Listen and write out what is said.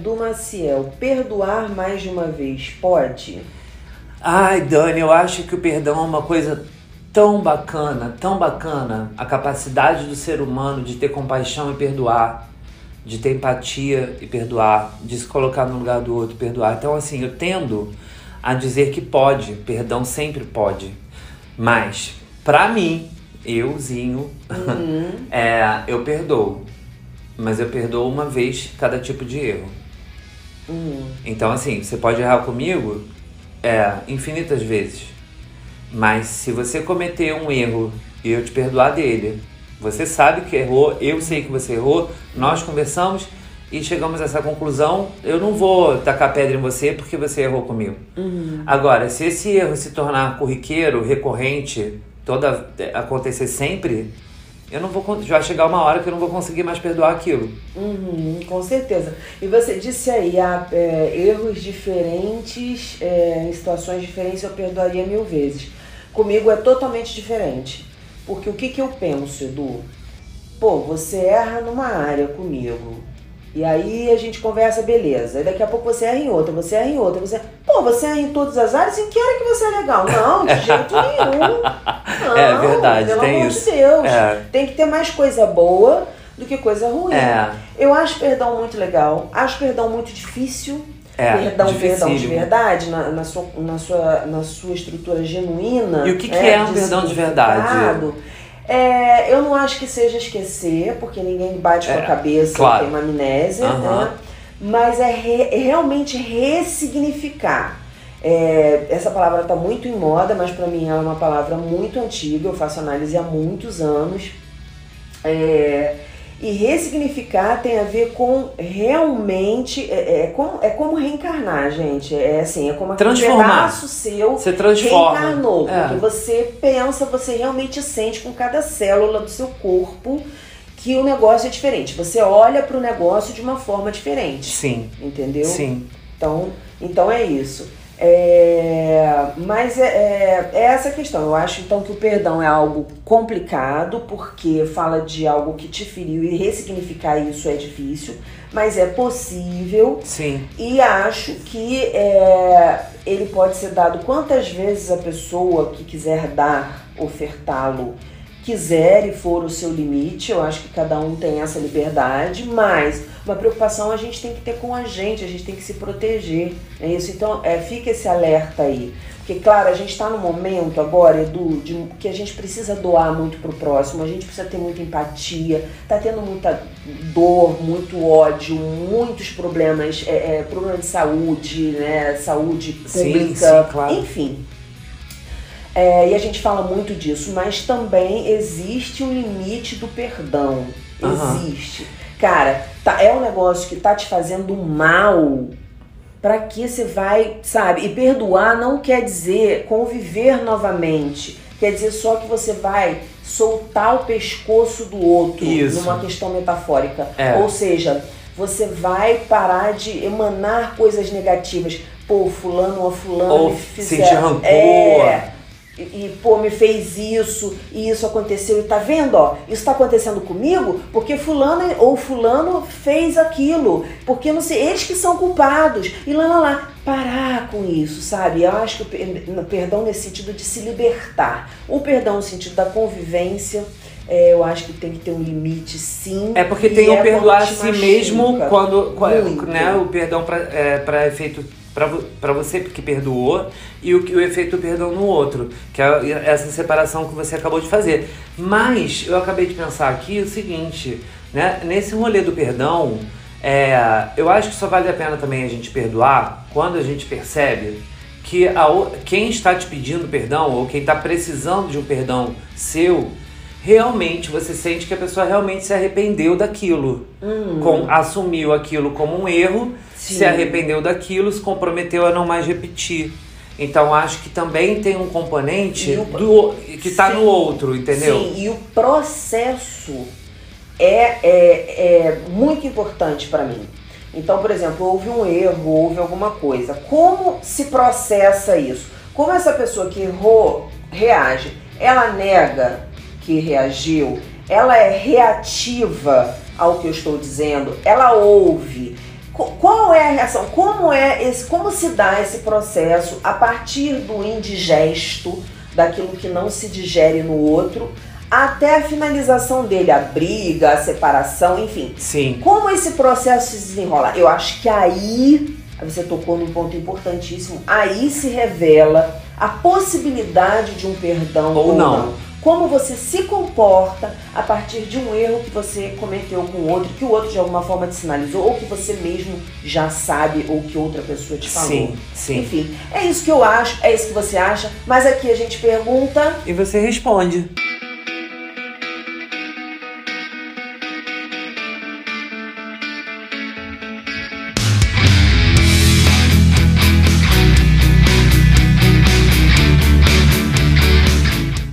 Edu Maciel, perdoar mais de uma vez pode? Ai, Dani, eu acho que o perdão é uma coisa tão bacana, tão bacana. A capacidade do ser humano de ter compaixão e perdoar, de ter empatia e perdoar, de se colocar no lugar do outro e perdoar. Então, assim, eu tendo a dizer que pode, perdão sempre pode. Mas, pra mim, euzinho, uhum. é, eu perdoo. Mas eu perdoo uma vez cada tipo de erro. Uhum. Então, assim, você pode errar comigo é, infinitas vezes. Mas se você cometer um erro e eu te perdoar dele, você sabe que errou, eu sei que você errou, nós conversamos e chegamos a essa conclusão. Eu não vou tacar pedra em você porque você errou comigo. Uhum. Agora, se esse erro se tornar corriqueiro, recorrente, toda acontecer sempre, eu não vou já chegar uma hora que eu não vou conseguir mais perdoar aquilo. Uhum, com certeza. E você disse aí, há é, erros diferentes, é, em situações diferentes eu perdoaria mil vezes. Comigo é totalmente diferente. Porque o que, que eu penso, Edu? Pô, você erra numa área comigo. E aí a gente conversa, beleza. E daqui a pouco você erra em outra, você erra em outra, você. Pô, você erra em todas as áreas, em que área que você é legal? Não, de jeito nenhum. Não, é verdade, pelo tem amor isso. de Deus. É. Tem que ter mais coisa boa do que coisa ruim. É. Eu acho perdão muito legal, acho perdão muito difícil. É, perdão, perdão de verdade, na, na, sua, na, sua, na sua estrutura genuína. E o que, que né, é um perdão de verdade? É, eu não acho que seja esquecer, porque ninguém bate com É, a cabeça claro. tem uma amnésia, né? Mas é, re- é realmente ressignificar. É, essa palavra está muito em moda, mas para mim ela é uma palavra muito antiga, eu faço análise há muitos anos. É, e ressignificar tem a ver com realmente. É, é, como, é como reencarnar, gente. É assim, é como aquele Transformar. pedaço seu Você transforma. reencarnou. É. Porque você pensa, você realmente sente com cada célula do seu corpo que o negócio é diferente. Você olha para o negócio de uma forma diferente. Sim, Entendeu? sim. Então, então é isso. É, mas é, é, é essa a questão. Eu acho então que o perdão é algo complicado, porque fala de algo que te feriu e ressignificar isso é difícil, mas é possível. Sim. E acho que é, ele pode ser dado quantas vezes a pessoa que quiser dar, ofertá-lo, quiser e for o seu limite. Eu acho que cada um tem essa liberdade, mas uma preocupação a gente tem que ter com a gente, a gente tem que se proteger. É isso. Então, é, fica esse alerta aí. Porque, claro, a gente está no momento agora, Edu, de, que a gente precisa doar muito pro próximo, a gente precisa ter muita empatia, tá tendo muita dor, muito ódio, muitos problemas, é, é, problema de saúde, né? Saúde Sim, pública, sim, claro. enfim. É, e a gente fala muito disso, mas também existe um limite do perdão. Aham. Existe. Cara, tá, é um negócio que tá te fazendo mal. Pra que você vai, sabe? E perdoar não quer dizer conviver novamente. Quer dizer só que você vai soltar o pescoço do outro Isso. numa questão metafórica. É. Ou seja, você vai parar de emanar coisas negativas. Pô, fulano ou fulano Ou me fizer- sentir rancor. É, e, e, pô, me fez isso, e isso aconteceu, e tá vendo, ó, isso tá acontecendo comigo porque fulano ou fulano fez aquilo, porque não sei, eles que são culpados, e lá, lá, lá, parar com isso, sabe? Eu acho que o perdão nesse sentido de se libertar, o perdão no sentido da convivência, é, eu acho que tem que ter um limite, sim. É porque tem o é perdoar a si machuca. mesmo quando, quando né, o perdão para é, pra efeito pra você que perdoou e o, que- o efeito do perdão no outro, que é essa separação que você acabou de fazer. Mas eu acabei de pensar aqui o seguinte, né, nesse rolê do perdão, é, eu acho que só vale a pena também a gente perdoar quando a gente percebe que a quem está te pedindo perdão ou quem está precisando de um perdão seu, realmente você sente que a pessoa realmente se arrependeu daquilo, com, assumiu aquilo como um erro, Sim. se arrependeu daquilo, se comprometeu a não mais repetir. Então acho que também tem um componente o- do, que está no outro, entendeu? Sim, e o processo é, é, é muito importante para mim. Então, por exemplo, houve um erro, houve alguma coisa. Como se processa isso? Como essa pessoa que errou reage? Ela nega que reagiu? Ela é reativa ao que eu estou dizendo? Ela ouve? Qual é a reação? Como é esse, como se dá esse processo a partir do indigesto, daquilo que não se digere no outro, até a finalização dele, a briga, a separação, enfim. Sim. Como esse processo se desenrola? Eu acho que aí você tocou num ponto importantíssimo. Aí se revela a possibilidade de um perdão ou, ou não. não como você se comporta a partir de um erro que você cometeu com o outro, que o outro de alguma forma te sinalizou, ou que você mesmo já sabe, ou que outra pessoa te falou. Sim, sim. Enfim, é isso que eu acho, é isso que você acha, mas aqui a gente pergunta. E você responde.